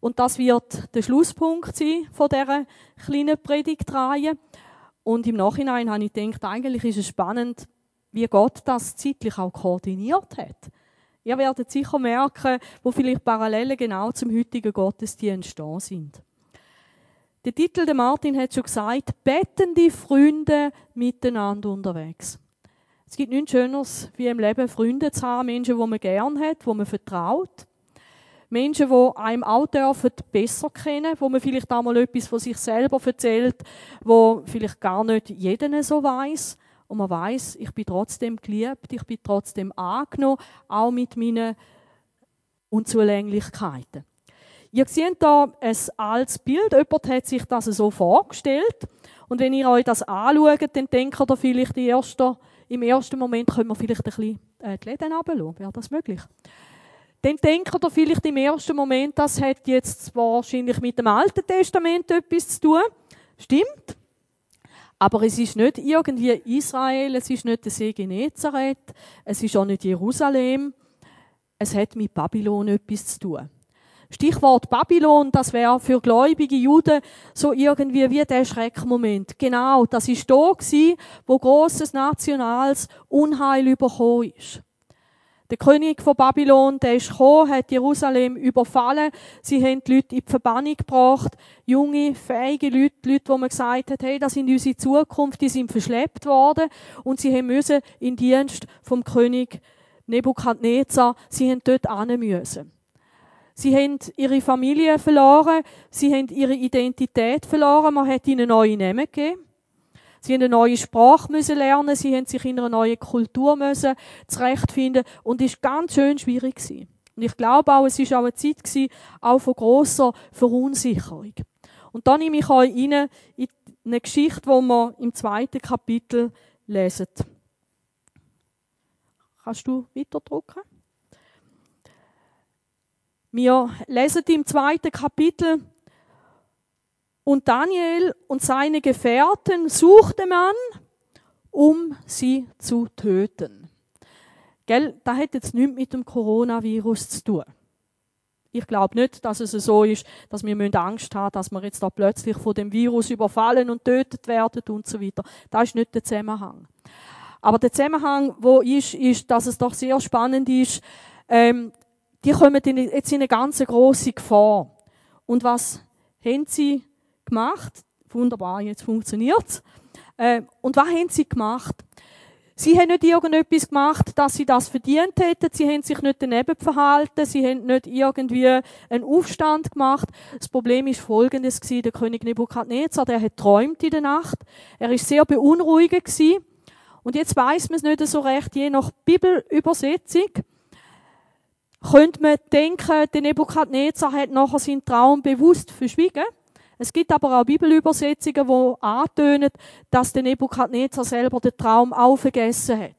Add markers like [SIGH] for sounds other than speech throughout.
Und das wird der Schlusspunkt sein von dieser kleinen Predigtreihe. Und im Nachhinein habe ich gedacht, eigentlich ist es spannend, wie Gott das zeitlich auch koordiniert hat. Ihr werdet sicher merken, wo vielleicht Parallelen genau zum heutigen Gottesdienst da sind. Der Titel, der Martin hat schon gesagt, bettende Freunde miteinander unterwegs. Es gibt nichts Schöneres, wie im Leben Freunde zu haben, Menschen, die man gern hat, wo man vertraut. Menschen, die einem auch dürfen besser kennen, wo man vielleicht auch mal etwas von sich selber erzählt, wo vielleicht gar nicht jeder so weiß. Und man weiß, ich bin trotzdem geliebt, ich bin trotzdem angenommen, auch mit meinen Unzulänglichkeiten. Ihr seht hier ein altes Bild. Jemand hat sich das so vorgestellt. Und wenn ihr euch das anschaut, dann denkt ihr vielleicht im ersten Moment, können wir vielleicht ein bisschen äh, die Läden runterlassen. Wäre das möglich? Dann denkt ihr vielleicht im ersten Moment, das hat jetzt wahrscheinlich mit dem Alten Testament etwas zu tun. Stimmt. Aber es ist nicht irgendwie Israel, es ist nicht der See Genezareth, es ist auch nicht Jerusalem. Es hat mit Babylon etwas zu tun. Stichwort Babylon, das wäre für gläubige Juden so irgendwie wie der Schreckmoment. Genau, das ist da wo großes nationales Unheil überkommen ist. Der König von Babylon, der ist gekommen, hat Jerusalem überfallen. Sie haben die Leute in die Verbannung gebracht. Junge, fähige Leute, Leute, wo man gesagt hat, hey, das sind unsere Zukunft, die sind verschleppt worden. Und sie müssen in Dienst vom König Nebukadnezar, sie haben dort hin müssen. Sie haben ihre Familie verloren, sie haben ihre Identität verloren, man hat ihnen neue Namen gegeben. Sie haben eine neue Sprache müssen lernen, sie haben sich in einer neuen Kultur müssen zurechtfinden und es war ganz schön schwierig gewesen. Und ich glaube auch, es war auch eine Zeit gewesen, auch von grosser Verunsicherung. Und dann nehme ich euch rein in eine Geschichte, die wir im zweiten Kapitel lesen. Kannst du weiterdrucken? Wir lesen im zweiten Kapitel und Daniel und seine Gefährten suchte man, um sie zu töten. Gell, das hat jetzt nichts mit dem Coronavirus zu tun. Ich glaube nicht, dass es so ist, dass wir Angst haben dass wir jetzt da plötzlich von dem Virus überfallen und tötet werden und so weiter. Das ist nicht der Zusammenhang. Aber der Zusammenhang, wo ist, ist, dass es doch sehr spannend ist, ähm, die kommen jetzt in eine ganz große Gefahr. Und was haben sie gemacht. Wunderbar, jetzt funktioniert es. Äh, und was haben sie gemacht? Sie haben nicht irgendetwas gemacht, dass sie das verdient hätten. Sie haben sich nicht daneben verhalten. Sie haben nicht irgendwie einen Aufstand gemacht. Das Problem ist folgendes gewesen. Der König Nebukadnezar, der hat träumt in der Nacht. Er ist sehr beunruhigend gewesen. Und jetzt weiß man es nicht so recht, je nach Bibelübersetzung. Könnte man denken, der Nebukadnezar hat nachher seinen Traum bewusst verschwiegen. Es gibt aber auch Bibelübersetzungen, die antönen, dass der Nebukadnezar selber den Traum auch vergessen hat.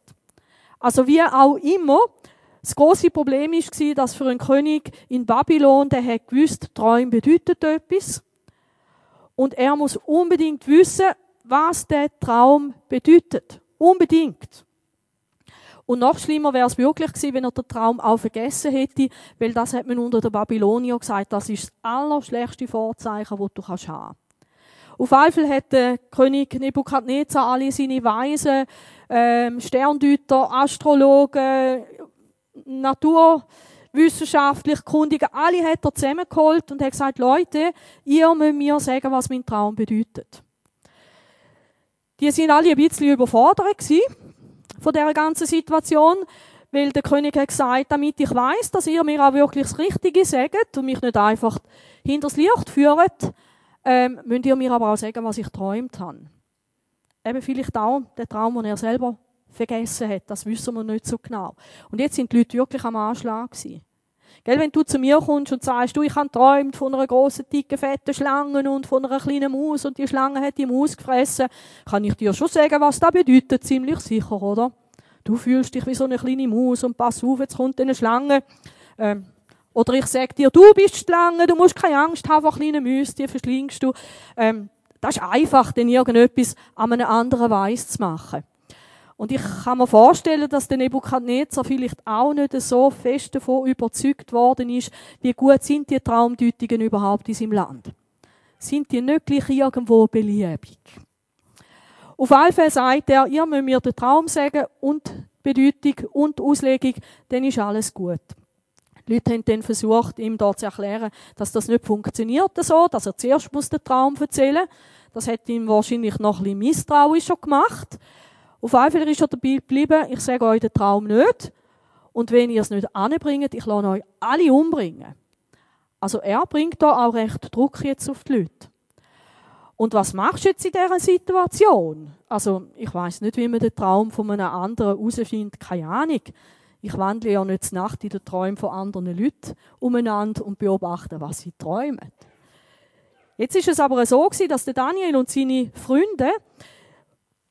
Also wie auch immer, das große Problem war, dass für einen König in Babylon, der hat gewusst, Träume bedeutet etwas. Und er muss unbedingt wissen, was der Traum bedeutet. Unbedingt. Und noch schlimmer wäre es wirklich gewesen, wenn er den Traum auch vergessen hätte, weil das hat man unter den Babylonier gesagt, das ist das allerschlechteste Vorzeichen, das du kannst haben. Auf hat der König Nebukadnezar alle seine Weisen, ähm, Sterndeuter, Astrologen, naturwissenschaftlich Kundige, alle hat er zusammengeholt und hat gesagt, Leute, ihr müsst mir sagen, was mein Traum bedeutet. Die sind alle ein bisschen überfordert gewesen von dieser ganzen Situation, weil der König hat gesagt, damit ich weiß, dass ihr mir auch wirklich das Richtige sagt und mich nicht einfach hinters Licht führt, ähm, müsst ihr mir aber auch sagen, was ich träumt habe. Eben vielleicht auch der Traum, den er selber vergessen hat, das wissen wir nicht so genau. Und jetzt sind die Leute wirklich am Anschlag gewesen. Gell, wenn du zu mir kommst und sagst, du, ich habe träumt von einer großen, dicken, fetten Schlange und von einer kleinen Maus und die Schlange hat die Maus gefressen, kann ich dir schon sagen, was das bedeutet, ziemlich sicher, oder? Du fühlst dich wie so eine kleine Maus und pass auf, jetzt kommt eine Schlange. Ähm, oder ich sage dir, du bist die Schlange, du musst keine Angst haben vor kleinen Mäusen, die verschlingst du. Ähm, das ist einfach, denn irgendetwas an einem anderen Weiss zu machen. Und ich kann mir vorstellen, dass der Nebukadnezar vielleicht auch nicht so fest davon überzeugt worden ist, wie gut sind die Traumdeutungen überhaupt in seinem Land. Sind die nicht gleich irgendwo beliebig? Auf alle Fälle sagt er, ihr müsst mir den Traum sagen und Bedeutung und Auslegung, dann ist alles gut. Die Leute haben dann versucht, ihm dort zu erklären, dass das nicht funktioniert so, dass er zuerst den Traum erzählen muss. Das hat ihm wahrscheinlich noch ein bisschen misstrauischer gemacht. Auf alle Fälle ist er dabei geblieben, ich sage euch den Traum nicht. Und wenn ihr es nicht anbringt, ich lasse euch alle umbringen. Also er bringt da auch recht Druck jetzt auf die Leute. Und was machst du jetzt in dieser Situation? Also, ich weiß nicht, wie man den Traum von einem anderen herausfindet, keine Ahnung. Ich wandle ja nicht Nacht in den Träumen von anderen Leuten umeinander und beobachte, was sie träumen. Jetzt ist es aber so dass Daniel und seine Freunde,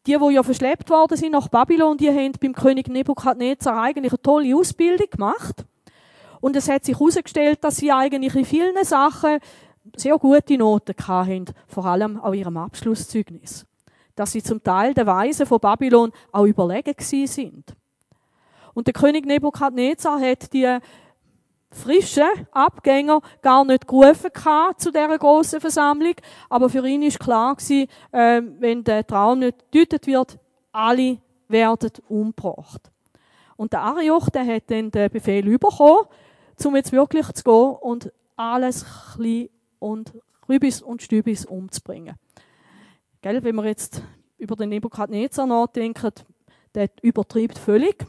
die, die ja verschleppt worden sind nach Babylon, die haben beim König Nebukadnezar eigentlich eine tolle Ausbildung gemacht. Und es hat sich herausgestellt, dass sie eigentlich in vielen Sachen sehr gute Noten hatten, vor allem an ihrem Abschlusszeugnis. Dass sie zum Teil der Weisen von Babylon auch überlegen sind. Und der König Nebukadnezar hat die frischen Abgänger gar nicht gerufen zu dieser großen Versammlung, aber für ihn ist klar gewesen, äh, wenn der Traum nicht gedeutet wird, alle werden umgebracht. Und der Arioch, der hat dann den Befehl bekommen, um jetzt wirklich zu gehen und alles klein und Rübis und Stübis umzubringen. Gell, wenn wir jetzt über den Nebukadnezar nachdenken, der übertreibt völlig.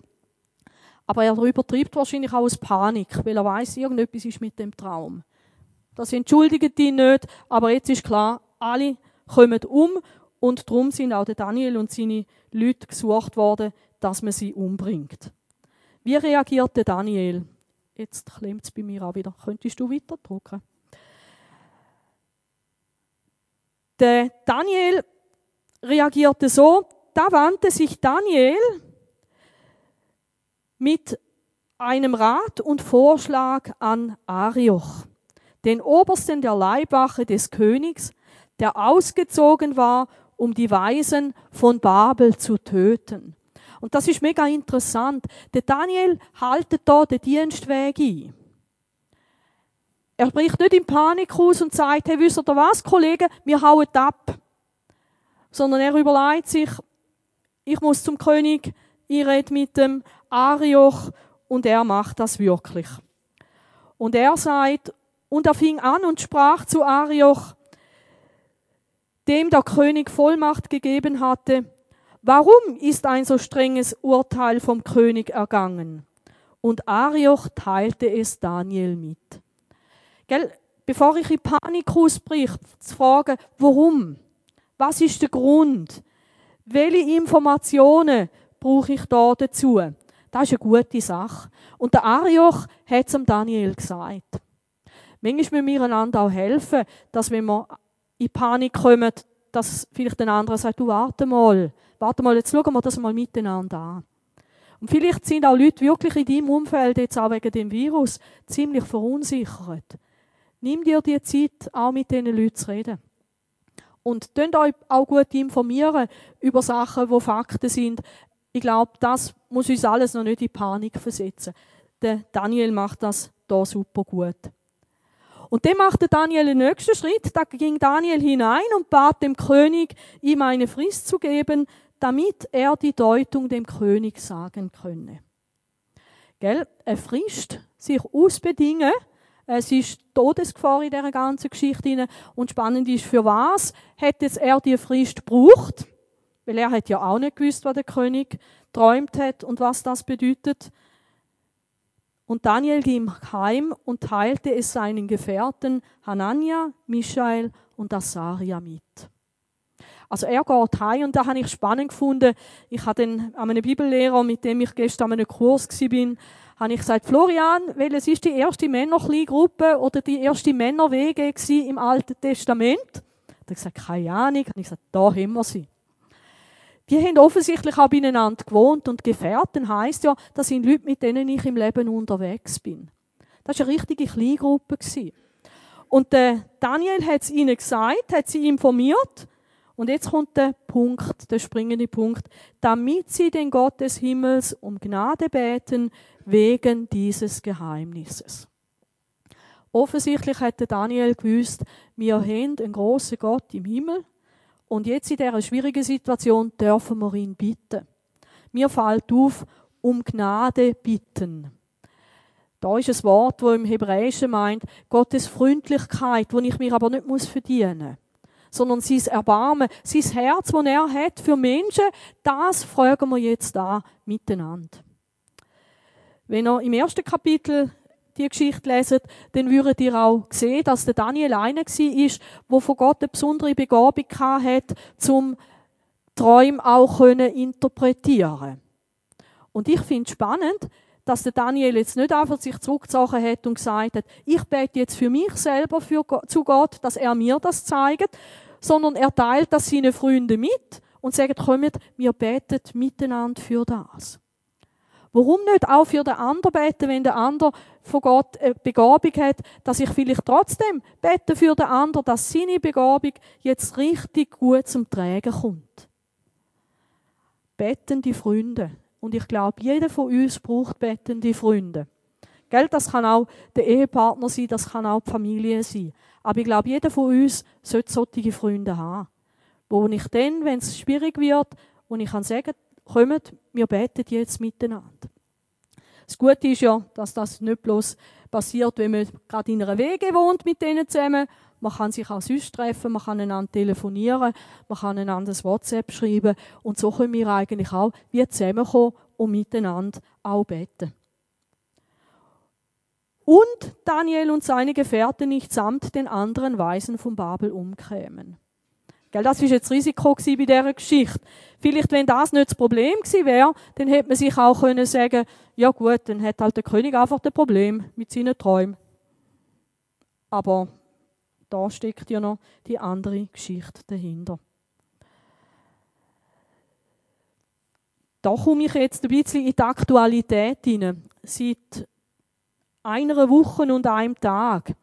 Aber er übertreibt wahrscheinlich auch aus Panik, weil er weiß, irgendetwas ist mit dem Traum. Das entschuldigt ihn nicht, aber jetzt ist klar, alle kommen um und darum sind auch der Daniel und seine Leute gesucht worden, dass man sie umbringt. Wie reagiert der Daniel? Jetzt klemmt es bei mir auch wieder. Könntest du weiter drucken? Der Daniel reagierte so, da wandte sich Daniel mit einem Rat und Vorschlag an Arioch, den Obersten der Leibwache des Königs, der ausgezogen war, um die Weisen von Babel zu töten. Und das ist mega interessant. Der Daniel haltet da den Dienstweg ein. Er bricht nicht in Panik aus und sagt, hey, wisst ihr was, Kollegen, wir hauen ab. Sondern er überlegt sich, ich muss zum König, ich rede mit dem Arioch und er macht das wirklich. Und er sagt, und er fing an und sprach zu Arioch, dem der König Vollmacht gegeben hatte, warum ist ein so strenges Urteil vom König ergangen? Und Arioch teilte es Daniel mit. Gell? Bevor ich in Panik ausbricht, zu fragen, warum? Was ist der Grund? Welche Informationen brauche ich da dazu? Das ist eine gute Sache. Und der Arioch hat es Daniel gesagt. Manchmal müssen wir einander auch helfen, dass wenn wir in Panik kommen, dass vielleicht der andere sagt, du warte mal, warte mal, jetzt schauen wir das mal miteinander an. Und vielleicht sind auch Leute wirklich in deinem Umfeld jetzt auch wegen dem Virus ziemlich verunsichert. Nimm dir die Zeit, auch mit diesen Leuten zu reden. Und könnt euch auch gut informieren über Sachen, wo Fakten sind. Ich glaube, das muss uns alles noch nicht in Panik versetzen. Der Daniel macht das da super gut. Und dann machte Daniel den nächsten Schritt. Da ging Daniel hinein und bat dem König, ihm eine Frist zu geben, damit er die Deutung dem König sagen könne. Gell? Eine Frist, sich ausbedingen, es ist Todesgefahr in dieser ganzen Geschichte. Und spannend ist, für was hat jetzt er die Frist gebraucht? Weil er hat ja auch nicht gewusst, was der König träumt hat und was das bedeutet. Und Daniel ging heim und teilte es seinen Gefährten Hanania, Michael und Asaria mit. Also er geht heim und da habe ich spannend gefunden. Ich hatte an einem Bibellehrer, mit dem ich gestern an einem Kurs war, habe ich gesagt, Florian, welches ist die erste Männerkleingruppe oder die erste Männerwege im Alten Testament? Er hat gesagt, keine Ahnung. Und ich gesagt, da haben wir sie. Die haben offensichtlich auch beieinander gewohnt und Gefährten heisst ja, das sind Leute, mit denen ich im Leben unterwegs bin. Das war eine richtige Kleingruppe. Und der Daniel hat es ihnen gesagt, hat sie informiert Und jetzt kommt der Punkt, der springende Punkt, damit sie den Gott des Himmels um Gnade beten wegen dieses Geheimnisses. Offensichtlich hätte Daniel gewusst, wir haben einen großen Gott im Himmel und jetzt in dieser schwierigen Situation dürfen wir ihn bitten. Mir fällt auf, um Gnade bitten. Da ist ein Wort, wo im Hebräischen meint, Gottes Freundlichkeit, wo ich mir aber nicht muss verdienen sondern sein Erbarmen, sein Herz, das er hat für Menschen, das fragen wir jetzt da miteinander. Wenn ihr im ersten Kapitel die Geschichte lesen, dann würdet ihr auch sehen, dass der Daniel einer war, der von Gott eine besondere Begabung hat, zum Träume auch interpretieren Und ich finde spannend, dass der Daniel jetzt nicht einfach sich zurückgezogen hat und gesagt hat, ich bete jetzt für mich selber für, zu Gott, dass er mir das zeigt, sondern er teilt das seinen Freunden mit und sagt, kommt, wir beten miteinander für das. Warum nicht auch für den anderen beten, wenn der andere von Gott eine Begabung hat, dass ich vielleicht trotzdem bete für den anderen, dass seine Begabung jetzt richtig gut zum Tragen kommt. Bettende Freunde. Und ich glaube, jeder von uns braucht bettende Freunde. Gell, das kann auch der Ehepartner sein, das kann auch die Familie sein. Aber ich glaube, jeder von uns sollte solche Freunde haben. Wo ich dann, wenn es schwierig wird, wo ich kann sagen, kommt, wir beten jetzt miteinander. Das Gute ist ja, dass das nicht bloß passiert, wenn man gerade in einer Wege wohnt mit denen zusammen. Man kann sich auch sonst treffen, man kann einander telefonieren, man kann einander ein WhatsApp schreiben und so können wir eigentlich auch wie zusammenkommen und miteinander auch beten. Und Daniel und seine Gefährten nicht samt den anderen Weisen von Babel umkämen. Gell, das war jetzt das Risiko bei dieser Geschichte. Vielleicht, wenn das nicht das Problem gewesen wäre, dann hätte man sich auch können sagen ja gut, dann hat halt der König einfach ein Problem mit seinen Träumen. Aber da steckt ja noch die andere Geschichte dahinter. Da komme ich jetzt ein bisschen in die Aktualität hinein. Seit einer Woche und einem Tag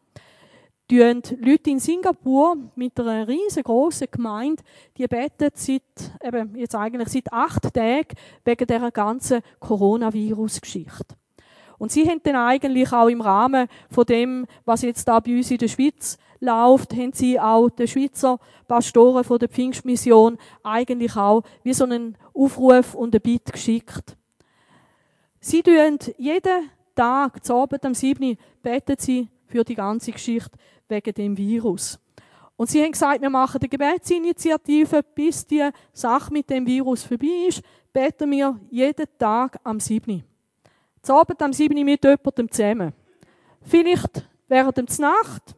tun Leute in Singapur mit einer riesengroßen Gemeinde, die beten seit, eben jetzt eigentlich seit acht Tagen wegen dieser ganzen Coronavirus-Geschichte. Und sie haben dann eigentlich auch im Rahmen von dem, was jetzt da bei uns in der Schweiz läuft, haben sie auch den Schweizer Pastoren von der Pfingstmission eigentlich auch wie so einen Aufruf und ein Bitt geschickt. Sie tun jeden Tag, zu Abend am 7. beten sie für die ganze Geschichte wegen dem Virus. Und sie haben gesagt, wir machen eine Gebetsinitiative, bis die Sache mit dem Virus vorbei ist, beten wir jeden Tag am 7. Zu Abend am 7. mit jemandem zusammen. Vielleicht während der Nacht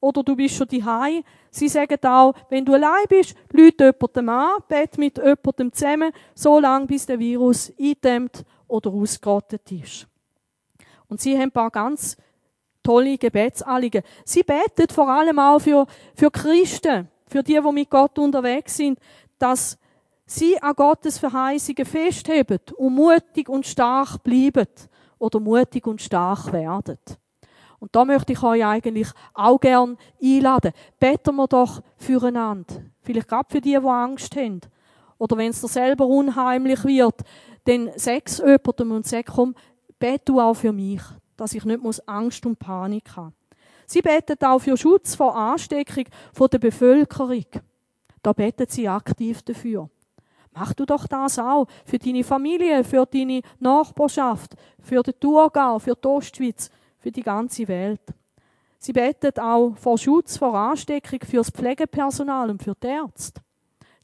oder du bist schon daheim. Sie sagen auch, wenn du allein bist, lüte jemandem an, bete mit jemandem zusammen, so lange bis der Virus eindämmt oder ausgerottet ist. Und sie haben ein paar ganz tolle Gebetsanliegen. Sie beten vor allem auch für, für Christen, für die, die mit Gott unterwegs sind, dass sie an Gottes Verheißungen festheben und mutig und stark bleiben oder mutig und stark werden. Und da möchte ich euch eigentlich auch gern einladen. Beten wir doch füreinander. Vielleicht gerade für die, die Angst haben. Oder wenn es dir selber unheimlich wird, dann es jemandem und sag, komm, bet du auch für mich, dass ich nicht Angst und Panik habe. Sie beten auch für Schutz vor Ansteckung der Bevölkerung. Da beten sie aktiv dafür. Mach du doch das auch für deine Familie, für deine Nachbarschaft, für den Thurgau, für die Ostschweiz, für die ganze Welt. Sie beten auch vor Schutz vor Ansteckung für das Pflegepersonal und für die Ärzte.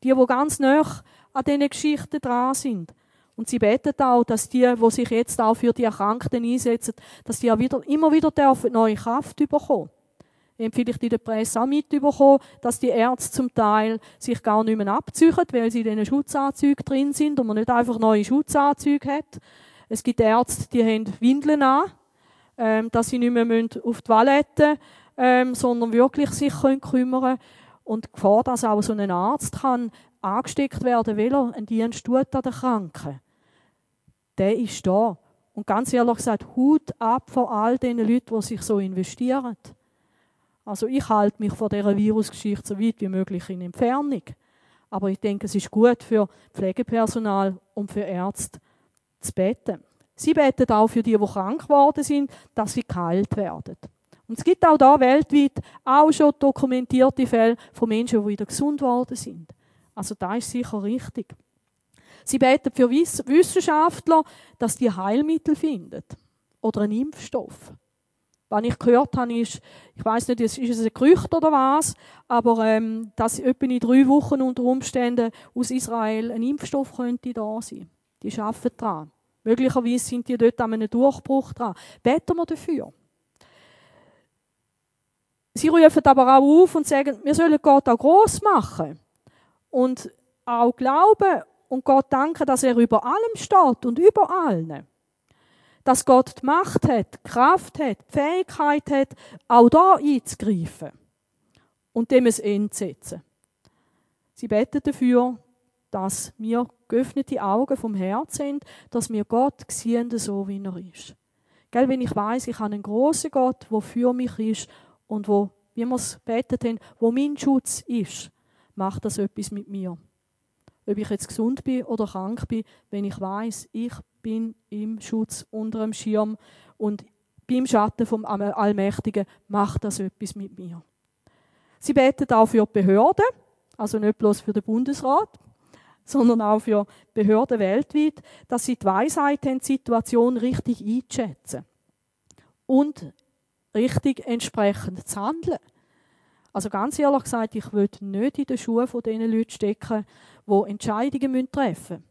Die, die ganz nah an diesen Geschichten dran sind. Und sie beten auch, dass die, die sich jetzt auch für die Erkrankten einsetzen, dass die auch wieder, immer wieder dürfen neue Kraft bekommen. Haben vielleicht in der Presse auch mitbekommen, dass die Ärzte zum Teil sich gar nicht mehr abziehen, weil sie in diesen Schutzanzügen drin sind und man nicht einfach neue Schutzanzüge hat. Es gibt Ärzte, die haben Windeln an, ähm, dass sie nicht mehr auf die Toilette ähm, sondern wirklich sich können kümmern Und die Gefahr, dass auch so ein Arzt kann angesteckt werden, weil er einen Dienst tut an den Kranken der ist da. Und ganz ehrlich gesagt, Hut ab von all den Leuten, die sich so investieren. Also ich halte mich von dieser Virusgeschichte so weit wie möglich in Entfernung. Aber ich denke, es ist gut für Pflegepersonal und für Ärzte zu beten. Sie beten auch für die, die krank geworden sind, dass sie geheilt werden. Und es gibt auch da weltweit auch schon dokumentierte Fälle von Menschen, die wieder gesund worden sind. Also da ist sicher richtig. Sie beten für Wissenschaftler, dass die Heilmittel finden oder einen Impfstoff. Was ich gehört habe, ist, ich weiß nicht, ist es ein Gerücht oder was, aber ähm, dass etwa in drei Wochen unter Umständen aus Israel ein Impfstoff könnte da sein. Die arbeiten dran. Möglicherweise sind die dort an einem Durchbruch dran. Beten wir dafür. Sie rufen aber auch auf und sagen, wir sollen Gott auch groß machen und auch glauben und Gott danken, dass er über allem steht und über allen. Dass Gott die Macht hat, die Kraft hat, die Fähigkeit hat, auch da einzugreifen und dem ein Ende setzen. Sie beten dafür, dass wir geöffnete Augen vom Herz sind, dass wir Gott sehen, so wie er ist. Gell, wenn ich weiß, ich habe einen großen Gott, der für mich ist und wo, wie wir es betet haben, wo mein Schutz ist, macht das etwas mit mir. Ob ich jetzt gesund bin oder krank bin, wenn ich weiß, ich bin im Schutz unter dem Schirm und beim Schatten vom Allmächtigen, macht das etwas mit mir. Sie beten auch für Behörden, also nicht bloß für den Bundesrat, [LAUGHS] sondern auch für Behörden weltweit, dass sie die Weisheit haben, die Situation richtig einzuschätzen und richtig entsprechend zu handeln. Also ganz ehrlich gesagt, ich will nicht in den Schuhen von diesen Leuten stecken, die Entscheidungen treffen müssen.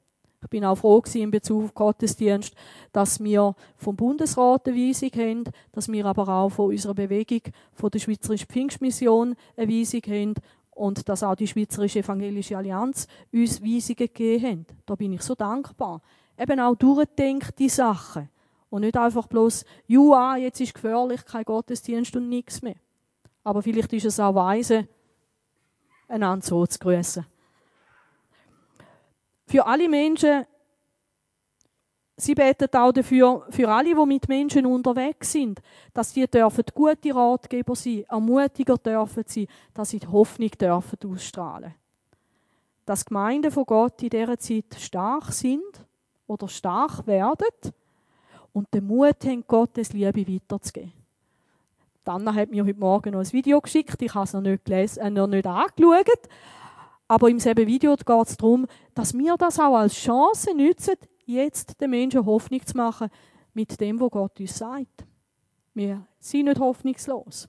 Ich bin auch froh in Bezug auf Gottesdienst, dass wir vom Bundesrat eine Weisung haben, dass wir aber auch von unserer Bewegung, von der Schweizerischen Pfingstmission eine Weisung haben und dass auch die Schweizerische Evangelische Allianz uns Weisungen gegeben hat. Da bin ich so dankbar. Eben auch durchdenkte Sachen. Und nicht einfach bloß, ja, jetzt ist gefährlich, kein Gottesdienst und nichts mehr. Aber vielleicht ist es auch weise, einander so zu grüßen. Für alle Menschen, sie beten auch dafür, für alle, die mit Menschen unterwegs sind, dass die dürfen gute Ratgeber sein, ermutiger dürfen sein, dass sie die Hoffnung dürfen ausstrahlen. Dass Gemeinden von Gott in dieser Zeit stark sind oder stark werden und den Mut haben, Gottes Liebe weiterzugeben. Anna hat mir heute Morgen noch ein Video geschickt. Ich habe es noch nicht, gelesen, äh, noch nicht angeschaut. Aber im selben Video geht es darum, dass wir das auch als Chance nutzen, jetzt den Menschen Hoffnung zu machen mit dem, was Gott uns sagt. Wir sind nicht hoffnungslos.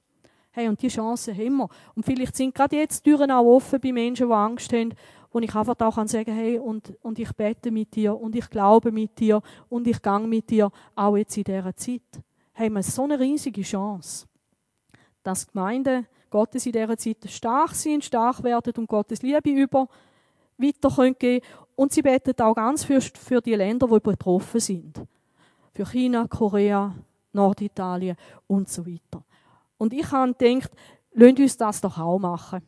Hey, und die Chance haben wir. Und vielleicht sind gerade jetzt die Türen auch offen bei Menschen, die Angst haben, wo ich einfach auch sagen kann, hey, und, und ich bete mit dir und ich glaube mit dir und ich gehe mit dir, auch jetzt in dieser Zeit. Hey, wir haben so eine riesige Chance, dass Gemeinden Gottes in dieser Zeit stark sind, stark werden und Gottes Liebe über weiter können Und sie beten auch ganz für, für die Länder, die betroffen sind. Für China, Korea, Norditalien und so weiter. Und ich habe gedacht, lasst uns das doch auch machen.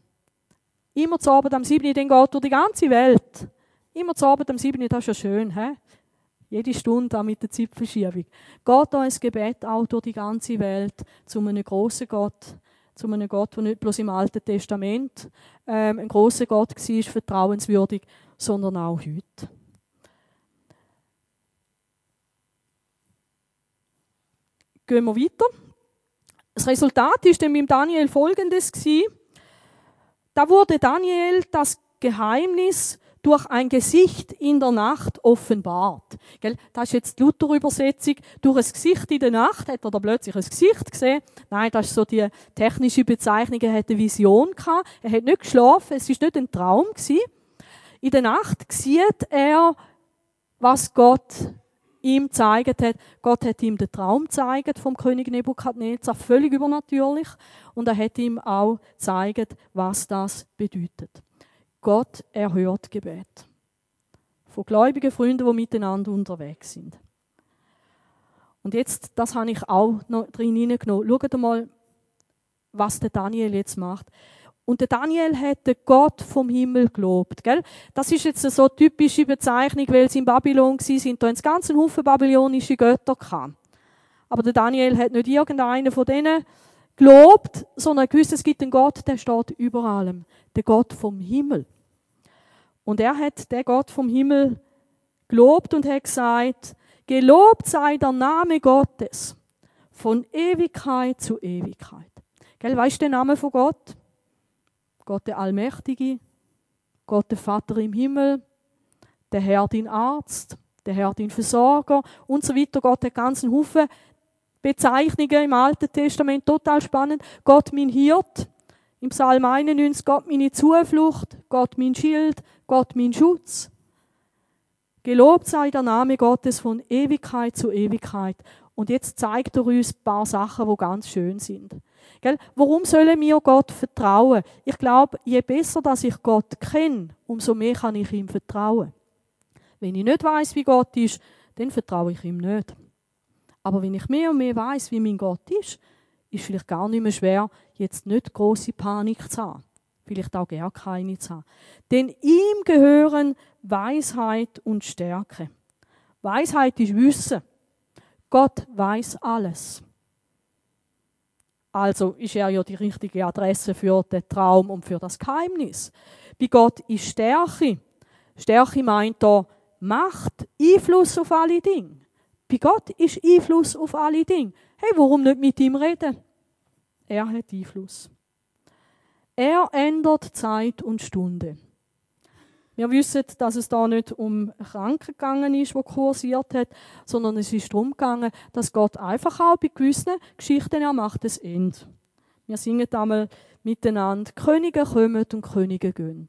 Immer zu Abend am 7. dann geht durch die ganze Welt. Immer zu Abend am 7. das ist ja schön, hä? Jede Stunde auch mit der Zeitverschiebung. Geht ein Gebet auch durch die ganze Welt zu einem grossen Gott, zu einem Gott, der nicht bloß im Alten Testament ähm, ein großer Gott war, vertrauenswürdig, sondern auch heute. Gehen wir weiter. Das Resultat ist dann beim Daniel folgendes Da wurde Daniel das Geheimnis durch ein Gesicht in der Nacht offenbart. Gell? Das ist jetzt die Luther-Übersetzung. Durch ein Gesicht in der Nacht hat er da plötzlich ein Gesicht gesehen. Nein, das ist so die technische Bezeichnung. Er hatte eine Vision gehabt. Er hat nicht geschlafen. Es ist nicht ein Traum gewesen. In der Nacht sieht er, was Gott ihm gezeigt hat. Gott hat ihm den Traum gezeigt vom König Nebukadnezar, völlig übernatürlich. Und er hat ihm auch gezeigt, was das bedeutet. Gott erhört Gebet. Von gläubigen Freunden, die miteinander unterwegs sind. Und jetzt, das habe ich auch noch drin hineingenommen. Schaut mal, was der Daniel jetzt macht. Und der Daniel hat den Gott vom Himmel gelobt. Gell? Das ist jetzt eine so typische Bezeichnung, weil sie in Babylon waren, sind da einen ganzen Haufen babylonische Götter gehabt. Aber der Daniel hat nicht irgendeinen von denen gelobt, sondern gewusst, es gibt einen Gott, der steht über allem. Der Gott vom Himmel. Und er hat der Gott vom Himmel gelobt und hat gesagt, gelobt sei der Name Gottes von Ewigkeit zu Ewigkeit. Gell, weißt du den Namen von Gott? Gott der Allmächtige, Gott der Vater im Himmel, der Herr dein Arzt, der Herr dein Versorger und so weiter. Gott hat ganzen Haufen Bezeichnungen im Alten Testament, total spannend. Gott mein Hirt, im Psalm 91, Gott meine Zuflucht, Gott mein Schild, Gott mein Schutz. Gelobt sei der Name Gottes von Ewigkeit zu Ewigkeit. Und jetzt zeigt er uns ein paar Sachen, die ganz schön sind. Gell? Warum sollen wir Gott vertrauen? Ich glaube, je besser, dass ich Gott kenne, umso mehr kann ich ihm vertrauen. Wenn ich nicht weiß, wie Gott ist, dann vertraue ich ihm nicht. Aber wenn ich mehr und mehr weiß, wie mein Gott ist, ist vielleicht gar nicht mehr schwer, jetzt nicht große Panik zu haben. Vielleicht auch gar keine zu haben. Denn ihm gehören Weisheit und Stärke. Weisheit ist Wissen. Gott weiß alles. Also ist er ja die richtige Adresse für den Traum und für das Geheimnis. Bei Gott ist Stärke. Stärke meint da Macht, Einfluss auf alle Dinge. Bei Gott ist Einfluss auf alle Dinge. Hey, warum nicht mit ihm reden? Er hat Einfluss. Er ändert Zeit und Stunde. Wir wissen, dass es da nicht um Kranken gegangen ist, wo kursiert hat, sondern es ist darum gegangen, dass Gott einfach auch bei gewissen Geschichten er macht das Ende. Wir singen einmal miteinander, Könige kommen und Könige gehen.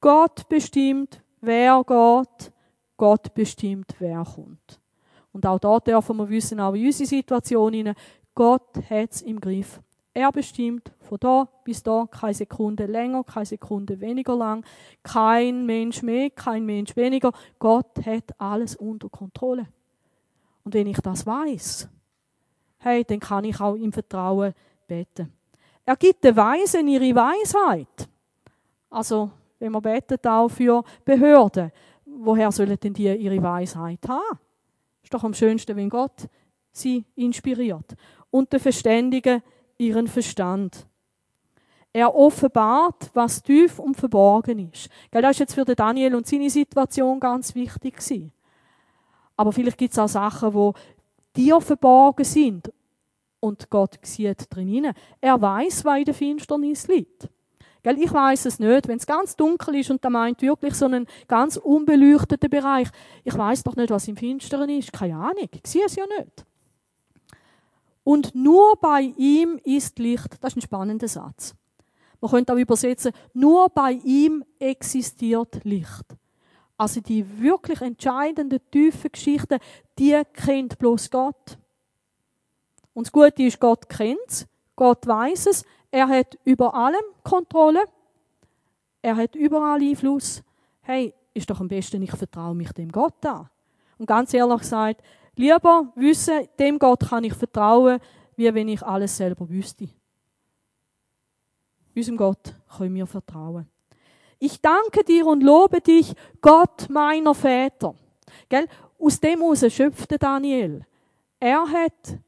Gott bestimmt, wer geht, Gott bestimmt, wer kommt. Und auch da dürfen wir wissen, auch in unsere Situation Gott hat es im Griff. Er bestimmt von da bis da, keine Sekunde länger, keine Sekunde weniger lang, kein Mensch mehr, kein Mensch weniger. Gott hat alles unter Kontrolle. Und wenn ich das weiß, hey, dann kann ich auch im Vertrauen beten. Er gibt den Weisen ihre Weisheit. Also, wenn man betet auch für Behörden, woher sollen denn die ihre Weisheit haben? Ist doch am schönsten, wenn Gott sie inspiriert. Und der Verständigen ihren Verstand. Er offenbart, was tief und verborgen ist. Das ist jetzt für Daniel und seine Situation ganz wichtig. Aber vielleicht gibt es auch Sachen, wo dir verborgen sind und Gott sieht drin. Er weiß, was in der Finsternis liegt. Ich weiß es nicht. Wenn es ganz dunkel ist und da meint wirklich so einen ganz unbeleuchteten Bereich, ich weiß doch nicht, was im Finsteren ist. Keine Ahnung. Ich sehe es ja nicht. Und nur bei ihm ist Licht. Das ist ein spannender Satz. Man könnte auch übersetzen, nur bei ihm existiert Licht. Also die wirklich entscheidenden, tiefen Geschichten, die kennt bloß Gott. Und das Gute ist, Gott kennt es, Gott weiß es, er hat über allem Kontrolle, er hat überall Einfluss. Hey, ist doch am besten, ich vertraue mich dem Gott an. Und ganz ehrlich gesagt, Lieber wissen, dem Gott kann ich vertrauen, wie wenn ich alles selber wüsste. Unserem Gott können wir vertrauen. Ich danke dir und lobe dich, Gott meiner Väter. Gell? Aus dem heraus schöpfte Daniel. Er hat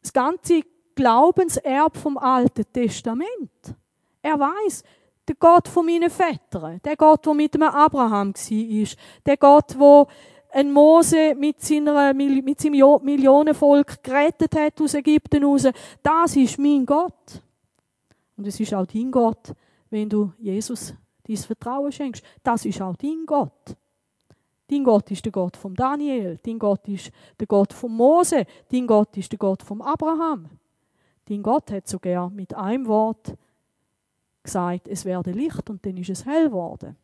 das ganze Glaubenserb vom Alten Testament. Er weiß, der Gott von meinen Vätern, der Gott, der mit dem Abraham war, der Gott, der ein Mose mit, seiner, mit seinem Millionenvolk gerettet hat aus Ägypten raus. Das ist mein Gott. Und es ist auch dein Gott, wenn du Jesus dein Vertrauen schenkst. Das ist auch dein Gott. Dein Gott ist der Gott von Daniel. Dein Gott ist der Gott von Mose. Dein Gott ist der Gott von Abraham. Dein Gott hat sogar mit einem Wort gesagt, es werde Licht und dann ist es hell geworden.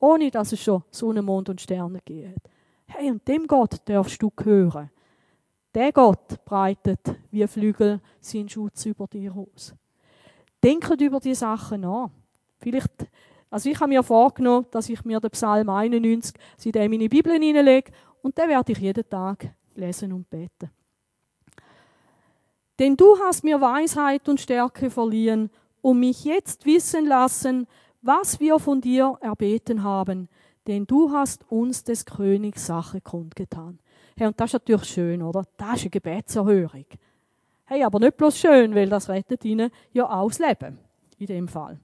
Ohne dass es schon Sonne, Mond und Sterne gegeben hat. Hey, und dem Gott darfst du hören. Der Gott breitet wie Flügel seinen Schutz über dir aus. Denkt über die Sachen nach. Vielleicht, also ich habe mir vorgenommen, dass ich mir den Psalm 91 seitdem in meine Bibel hineinlege und den werde ich jeden Tag lesen und beten. Denn du hast mir Weisheit und Stärke verliehen, um mich jetzt wissen lassen, was wir von dir erbeten haben denn du hast uns des Königs Sache kundgetan. Hey, und das ist natürlich schön, oder? Das ist eine Gebetserhörung. Hey, aber nicht bloß schön, weil das rettet ihnen ja auch das Leben. In dem Fall.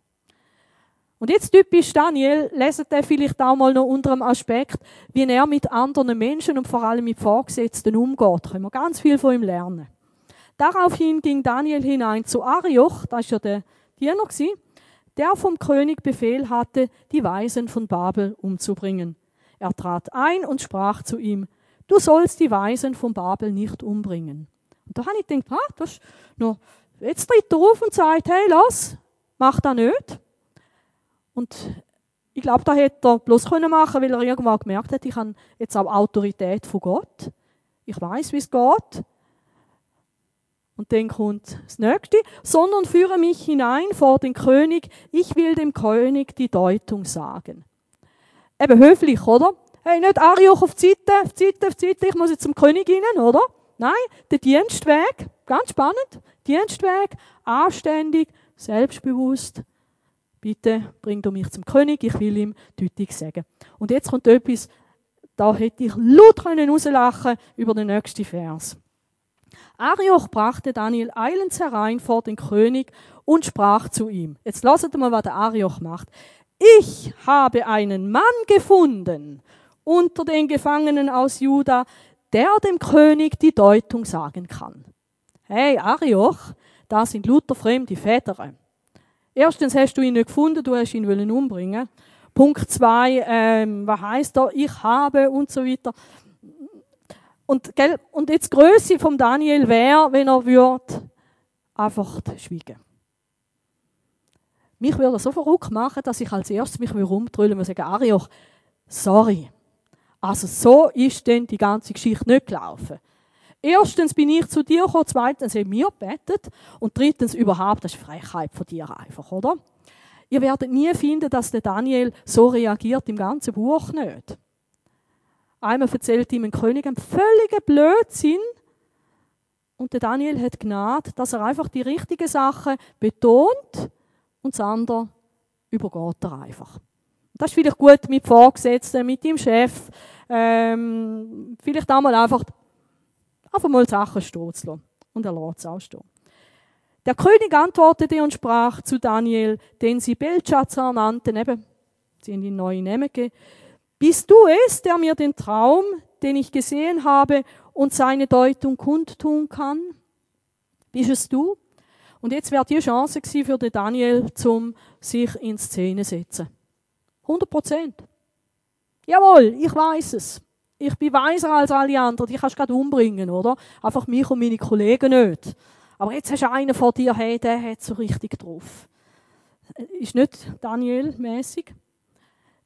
Und jetzt typisch Daniel, leset er vielleicht auch mal noch unter dem Aspekt, wie er mit anderen Menschen und vor allem mit Vorgesetzten umgeht. Können wir ganz viel von ihm lernen. Daraufhin ging Daniel hinein zu Arioch, das war ja der Diener, der vom König Befehl hatte, die Weisen von Babel umzubringen. Er trat ein und sprach zu ihm, du sollst die Weisen von Babel nicht umbringen. Und da habe ich gedacht, ah, das ist noch, jetzt tritt er auf und sagt, hey, lass, mach das nicht. Und ich glaube, da hätte er bloß können machen, weil er irgendwann gemerkt hat, ich habe jetzt auch Autorität von Gott. Ich weiß, wie es geht. Und dann kommt das Nächste, sondern führe mich hinein vor den König, ich will dem König die Deutung sagen. Eben höflich, oder? Hey, nicht Arioch auf die Seite, auf die Seite, auf die Seite, ich muss jetzt zum König rein, oder? Nein, der Dienstweg, ganz spannend, Dienstweg, anständig, selbstbewusst. Bitte bring du mich zum König, ich will ihm deutlich sagen. Und jetzt kommt etwas, da hätte ich laut rauslachen über den nächsten Vers. Arioch brachte Daniel eilends herein vor den König und sprach zu ihm. Jetzt lasst mal, was der Arioch macht. Ich habe einen Mann gefunden unter den Gefangenen aus Juda, der dem König die Deutung sagen kann. Hey, Arioch, da sind lauter fremde Väter. Erstens hast du ihn nicht gefunden, du hast ihn wollen umbringen. Punkt zwei, ähm, was heißt da, ich habe und so weiter. Und, gell, und jetzt die Größe vom Daniel wäre, wenn er würde einfach schweigen. Mich würde so verrückt machen, dass ich als erstes mich rumtrüllen und sagen, Arioch, sorry. Also so ist denn die ganze Geschichte nicht gelaufen. Erstens bin ich zu dir gekommen, zweitens haben wir gebetet und drittens überhaupt, das ist Frechheit von dir einfach, oder? Ihr werdet nie finden, dass der Daniel so reagiert, im ganzen Buch nicht. Einmal erzählt ihm ein König einen völligen Blödsinn. Und der Daniel hat Gnade, dass er einfach die richtigen Sachen betont und das andere übergeht er einfach. Das ist vielleicht gut mit Vorgesetzten, mit dem Chef, ähm, vielleicht einmal einfach, einfach mal Sachen stehen zu lassen. Und er lässt es auch stehen. Der König antwortete und sprach zu Daniel, den sie Belshazzar nannten, eben, sie haben ihn neue Namen gegeben, bist du es, der mir den Traum, den ich gesehen habe, und seine Deutung kundtun kann? Bist es du? Und jetzt wäre die Chance für den Daniel, zum sich in Szene setzen. 100 Prozent. Jawohl, ich weiß es. Ich bin weiser als alle anderen. Die kannst du gerade umbringen, oder? Einfach mich und meine Kollegen nicht. Aber jetzt hast du einen vor dir, hey, der hat so richtig drauf. Ist nicht Daniel-mäßig?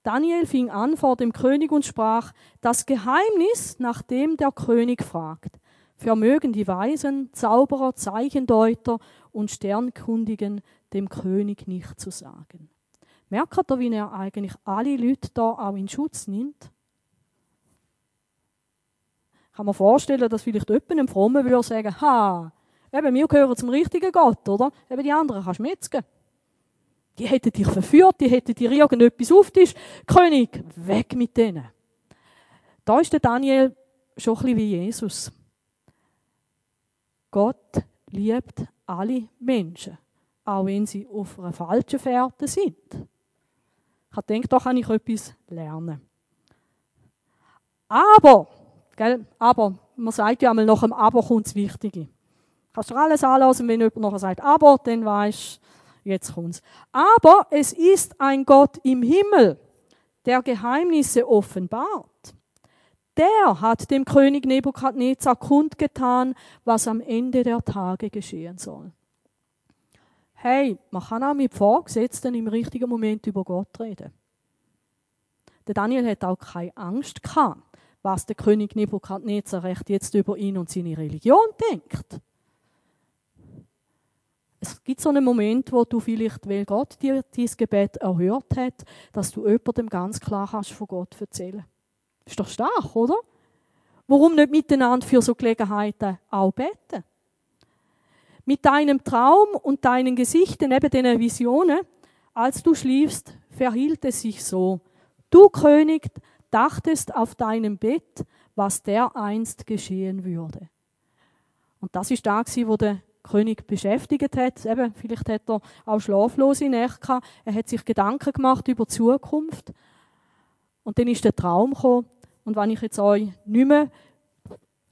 Daniel fing an vor dem König und sprach, das Geheimnis, nach dem der König fragt, vermögen die Weisen, Zauberer, Zeichendeuter und Sternkundigen dem König nicht zu sagen. Merkt ihr, wie er eigentlich alle Leute da auch in Schutz nimmt? Kann man vorstellen, dass vielleicht jemand einem Frommen würde sagen, ha, eben, wir gehören zum richtigen Gott, oder? Eben die anderen kannst du metzgen. Die hätten dich verführt, die hätten dir irgendetwas auf Tisch. König, weg mit denen. Da ist der Daniel schon ein bisschen wie Jesus. Gott liebt alle Menschen, auch wenn sie auf einer falschen Fährte sind. Ich gedacht, da kann ich etwas lernen. Aber, gell, aber, man sagt ja einmal, nach dem Aber kommt das Wichtige. Kannst du alles anlassen, wenn jemand nachher sagt, aber, dann weißt Jetzt kommt's. Aber es ist ein Gott im Himmel, der Geheimnisse offenbart. Der hat dem König Nebukadnezar kundgetan, was am Ende der Tage geschehen soll. Hey, man kann auch mit Vorgesetzten im richtigen Moment über Gott reden. Der Daniel hat auch keine Angst gehabt, was der König Nebukadnezar recht jetzt über ihn und seine Religion denkt. Es gibt so einen Moment, wo du vielleicht, weil Gott dir dein Gebet erhört hat, dass du jemandem ganz klar kannst von Gott erzählen. Ist doch stark, oder? Warum nicht miteinander für so Gelegenheiten auch beten? Mit deinem Traum und deinen Gesichten, eben diesen Visionen, als du schliefst, verhielt es sich so. Du König dachtest auf deinem Bett, was dereinst geschehen würde. Und das ist da, wo der König beschäftigt hat. Eben, vielleicht hat er auch schlaflose Nächte gehabt. Er hat sich Gedanken gemacht über die Zukunft. Und dann ist der Traum gekommen. Und wenn ich jetzt euch nicht mehr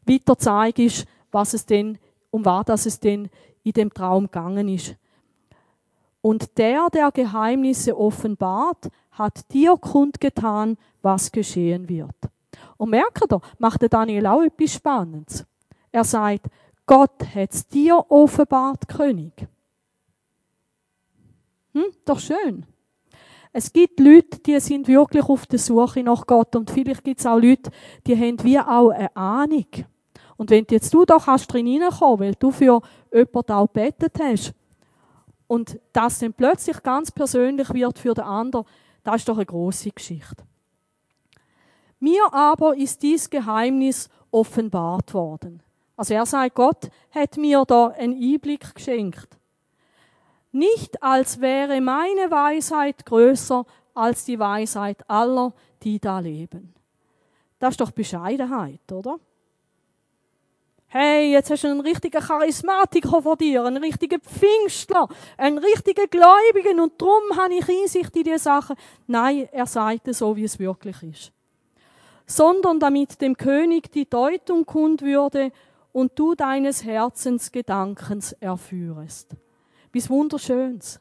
weiter zeige, ist, was es denn, um was es denn in dem Traum gegangen ist. Und der, der Geheimnisse offenbart, hat dir kundgetan, was geschehen wird. Und merkt ihr, macht der Daniel auch etwas Spannendes. Er sagt, Gott hat es dir offenbart, König. Hm, doch schön. Es gibt Leute, die sind wirklich auf der Suche nach Gott und vielleicht gibt es auch Leute, die haben wie auch eine Ahnung. Und wenn jetzt du da kannst drin weil du für jemanden auch betet hast und das dann plötzlich ganz persönlich wird für den anderen, das ist doch eine große Geschichte. Mir aber ist dies Geheimnis offenbart worden. Also er sagt, Gott hat mir da einen Einblick geschenkt. Nicht als wäre meine Weisheit größer als die Weisheit aller, die da leben. Das ist doch Bescheidenheit, oder? Hey, jetzt hast du einen richtigen Charismatiker vor dir, einen richtigen Pfingstler, einen richtigen Gläubigen und darum habe ich Einsicht in diese Sachen. Nein, er sagt es so, wie es wirklich ist. Sondern damit dem König die Deutung kund würde und du deines Herzens Gedankens erführest. Bis Wunderschönes.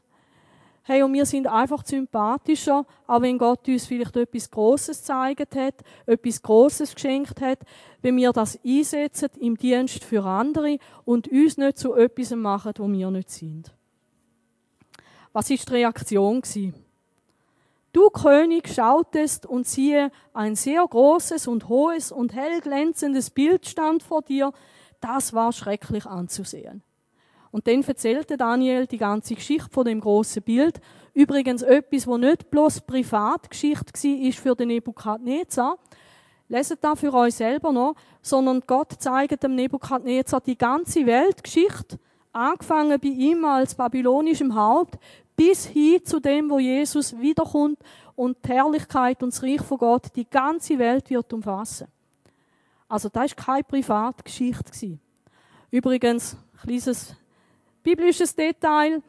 Hey, und wir sind einfach sympathischer, auch wenn Gott uns vielleicht etwas Großes gezeigt hat, etwas Großes geschenkt hat, wenn wir das einsetzen im Dienst für andere und uns nicht zu etwas machen, wo wir nicht sind. Was ist die Reaktion Du König schautest und siehe, ein sehr großes und hohes und hell glänzendes Bild stand vor dir, das war schrecklich anzusehen. Und dann erzählte Daniel die ganze Geschichte von dem großen Bild. Übrigens etwas, wo nicht bloß Privatgeschichte war, ist für den Nebukadnezar. Leset da für euch selber noch, sondern Gott zeigt dem Nebukadnezar die ganze Weltgeschichte, angefangen bei ihm als babylonischem Haupt, bis hin zu dem, wo Jesus wiederkommt und die Herrlichkeit und das Reich von Gott die ganze Welt wird umfassen. Also das ist keine Privatgeschichte. Übrigens, kleines biblisches Detail.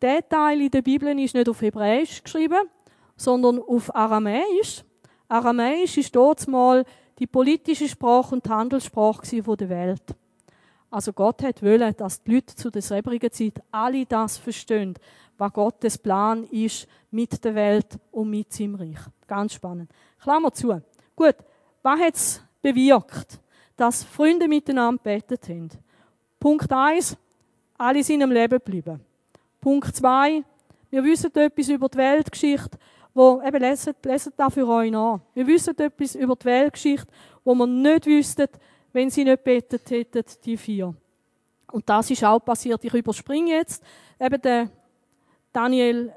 Der Teil in der Bibel ist nicht auf Hebräisch geschrieben, sondern auf Aramäisch. Aramäisch ist dort mal die politische Sprache und die Handelssprache der Welt. Also Gott hat wollen, dass die Leute zu der selbrigen Zeit alle das verstehen, was Gottes Plan ist mit der Welt und mit seinem Reich. Ganz spannend. Klammer zu. Gut, was hat bewirkt, dass Freunde miteinander betet haben. Punkt 1, alle sind am Leben geblieben. Punkt 2, wir wissen etwas über die Weltgeschichte, wo, eben, leset, leset da für euch nach. Wir wissen etwas über die Weltgeschichte, wo wir nicht wüssten, wenn sie nicht betet hätten, die vier. Und das ist auch passiert. Ich überspringe jetzt. Eben der Daniel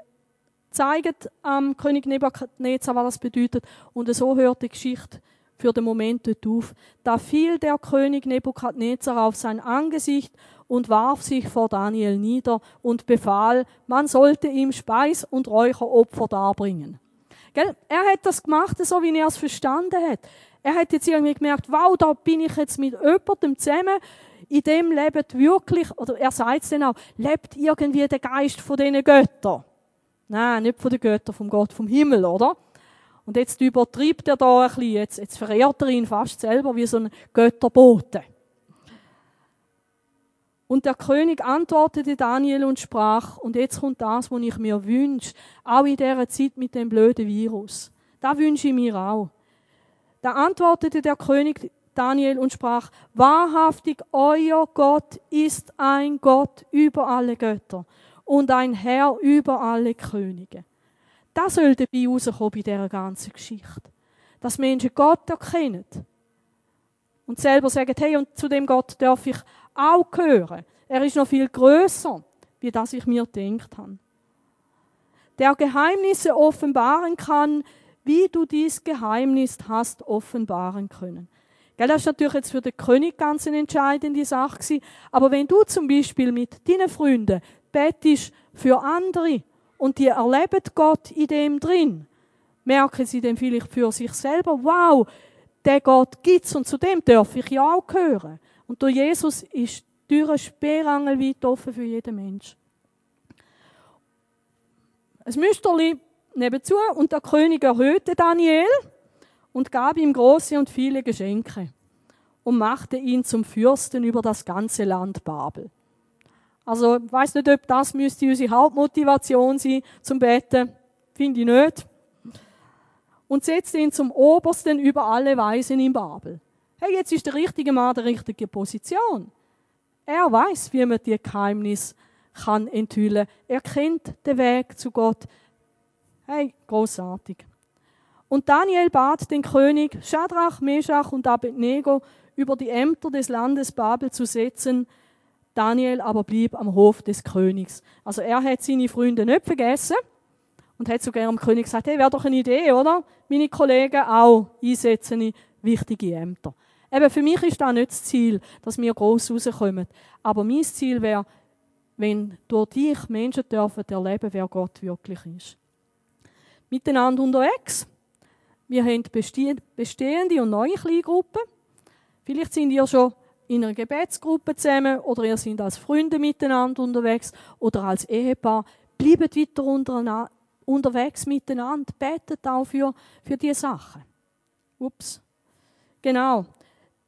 zeigt am König Nebukadnezar, was das bedeutet. Und so hört die Geschichte für den Moment dort auf. Da fiel der König Nebukadnezar auf sein Angesicht und warf sich vor Daniel nieder und befahl, man sollte ihm Speis und Räucheropfer darbringen. Gell? Er hat das gemacht, so wie er es verstanden hat. Er hat jetzt irgendwie gemerkt, wow, da bin ich jetzt mit jemandem zusammen, in dem lebt wirklich, oder er sagt es dann auch, lebt irgendwie der Geist von diesen Göttern. Nein, nicht von den Göttern, vom Gott vom Himmel, oder? Und jetzt übertreibt er da ein bisschen, jetzt, jetzt verehrt er ihn fast selber wie so ein Götterbote. Und der König antwortete Daniel und sprach, und jetzt kommt das, was ich mir wünsche, auch in dieser Zeit mit dem blöden Virus. Da wünsche ich mir auch. Da antwortete der König Daniel und sprach, wahrhaftig, euer Gott ist ein Gott über alle Götter und ein Herr über alle Könige. Das soll dabei rauskommen bei dieser ganzen Geschichte. Dass Menschen Gott erkennen. Und selber sagen, hey, und zu dem Gott darf ich auch gehören. Er ist noch viel größer, wie das ich mir gedacht habe. Der Geheimnisse offenbaren kann, wie du dies Geheimnis hast offenbaren können. das ist natürlich jetzt für den König ganz eine entscheidende Sache Aber wenn du zum Beispiel mit deinen Freunden betest für andere und die erleben Gott in dem drin, merken sie dann vielleicht für sich selber, wow, der Gott gibt's und zu dem darf ich ja auch gehören. Und durch Jesus ist Türen sperrangelweit offen für jeden Mensch. Ein Müsterli nebenzu und der König erhöhte Daniel und gab ihm große und viele Geschenke und machte ihn zum Fürsten über das ganze Land Babel. Also, ich weiß nicht, ob das müsste unsere Hauptmotivation sein zum Beten. Finde ich nicht. Und setzte ihn zum Obersten über alle Weisen in Babel. Hey, jetzt ist der richtige Mann der richtige Position. Er weiß, wie man die Geheimnis kann enthüllen. Er kennt den Weg zu Gott. Hey, großartig. Und Daniel bat den König Shadrach, Meshach und Abednego über die Ämter des Landes Babel zu setzen. Daniel aber blieb am Hof des Königs. Also er hat seine Freunde nicht vergessen und hat sogar dem König gesagt, hey, wäre doch eine Idee, oder? Meine Kollegen auch einsetzen in wichtige Ämter. Eben, für mich ist das nicht das Ziel, dass wir gross rauskommen. Aber mein Ziel wäre, wenn durch dich Menschen dürfen erleben, wer Gott wirklich ist. Miteinander unterwegs. Wir haben bestehende und neue Kleingruppen. Vielleicht sind ihr schon in einer Gebetsgruppe zusammen oder ihr seid als Freunde miteinander unterwegs oder als Ehepaar. Bleibt weiter unterwegs miteinander. Betet auch für, für diese Sachen. Ups. Genau.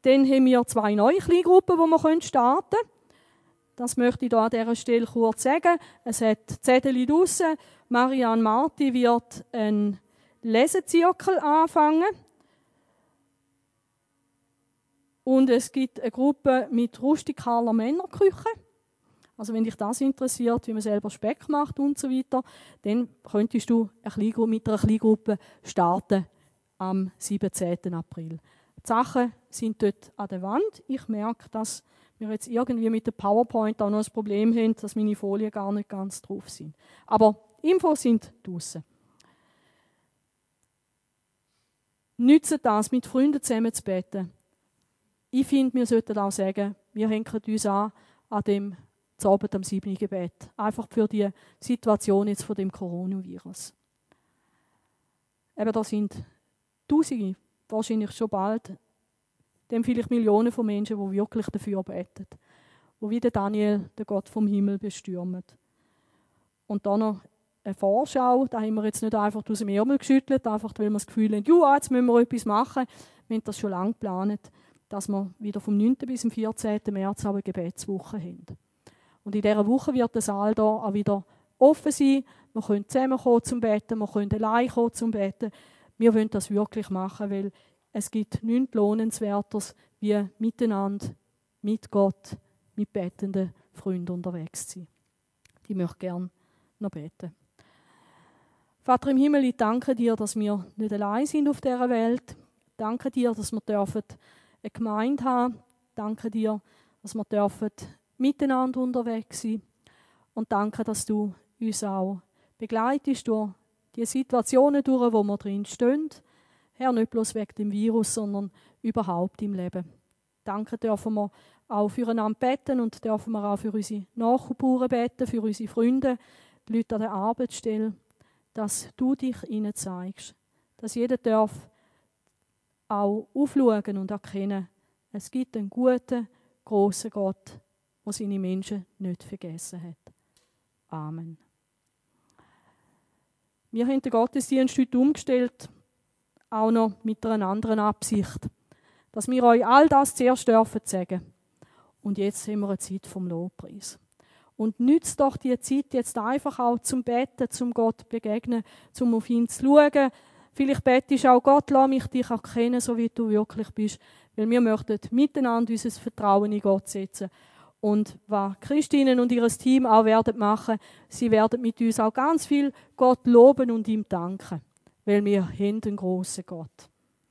Dann haben wir zwei neue Kleingruppen, die wir starten können. Das möchte ich hier an dieser Stelle kurz sagen. Es hat Zettel draussen. Marianne Marti wird einen Lesezirkel anfangen. Und es gibt eine Gruppe mit rustikaler Männerküche. Also wenn dich das interessiert, wie man selber Speck macht und so weiter, dann könntest du eine mit einer Kleingruppe starten am 17. April. Die Sachen sind dort an der Wand. Ich merke, dass wir jetzt irgendwie mit der PowerPoint auch noch ein Problem haben, dass meine Folien gar nicht ganz drauf sind. Aber Infos sind draußen. Nützen das, mit Freunden zusammen zu beten ich finde, wir sollten auch sagen, wir hängen uns an, an dem Abend am 7. Gebet. Einfach für die Situation jetzt von dem Coronavirus. Eben, da sind Tausende, wahrscheinlich schon bald, dem vielleicht Millionen von Menschen, die wirklich dafür beten. Wo wie der Daniel, der Gott vom Himmel, bestürmt. Und dann noch eine Vorschau, da haben wir jetzt nicht einfach aus dem Ärmel geschüttelt, einfach weil wir das Gefühl haben, ja, jetzt müssen wir etwas machen. Wir haben das schon lange geplant dass wir wieder vom 9. bis zum 14. März eine Gebetswoche haben. Und in dieser Woche wird der Saal hier auch wieder offen sein. Wir können zusammenkommen zum Beten, wir können allein kommen zum Beten. Wir wollen das wirklich machen, weil es gibt nichts Lohnenswerteres, wie miteinander, mit Gott, mit betenden Freunden unterwegs zu sein. Ich möchte gerne noch beten. Vater im Himmel, ich danke dir, dass wir nicht allein sind auf dieser Welt. Ich danke dir, dass wir dürfen eine Gemeinde haben. Danke dir, dass wir dürfen miteinander unterwegs sein und danke, dass du uns auch begleitest durch die Situationen durch, wo wir drin stehen. Herr, nicht bloß wegen dem Virus, sondern überhaupt im Leben. Danke dürfen wir auch füreinander beten und dürfen wir auch für unsere Nachbarn beten, für unsere Freunde, die Leute an der Arbeitsstelle, dass du dich ihnen zeigst. Dass jeder darf auch aufschauen und erkennen, es gibt einen guten, großen Gott, der seine Menschen nicht vergessen hat. Amen. Wir haben den Gottesdienst heute umgestellt, auch noch mit einer anderen Absicht, dass wir euch all das zuerst dürfen sagen. Und jetzt haben wir eine Zeit vom Lobpreis. Und nützt doch die Zeit jetzt einfach auch zum Beten, zum Gott begegnen, zum auf ihn zu schauen, Vielleicht betest auch Gott, lass mich dich erkennen, so wie du wirklich bist. Weil wir möchten miteinander unser Vertrauen in Gott setzen. Und was Christinnen und ihr Team auch werden machen, sie werden mit uns auch ganz viel Gott loben und ihm danken. Weil wir haben einen grossen Gott.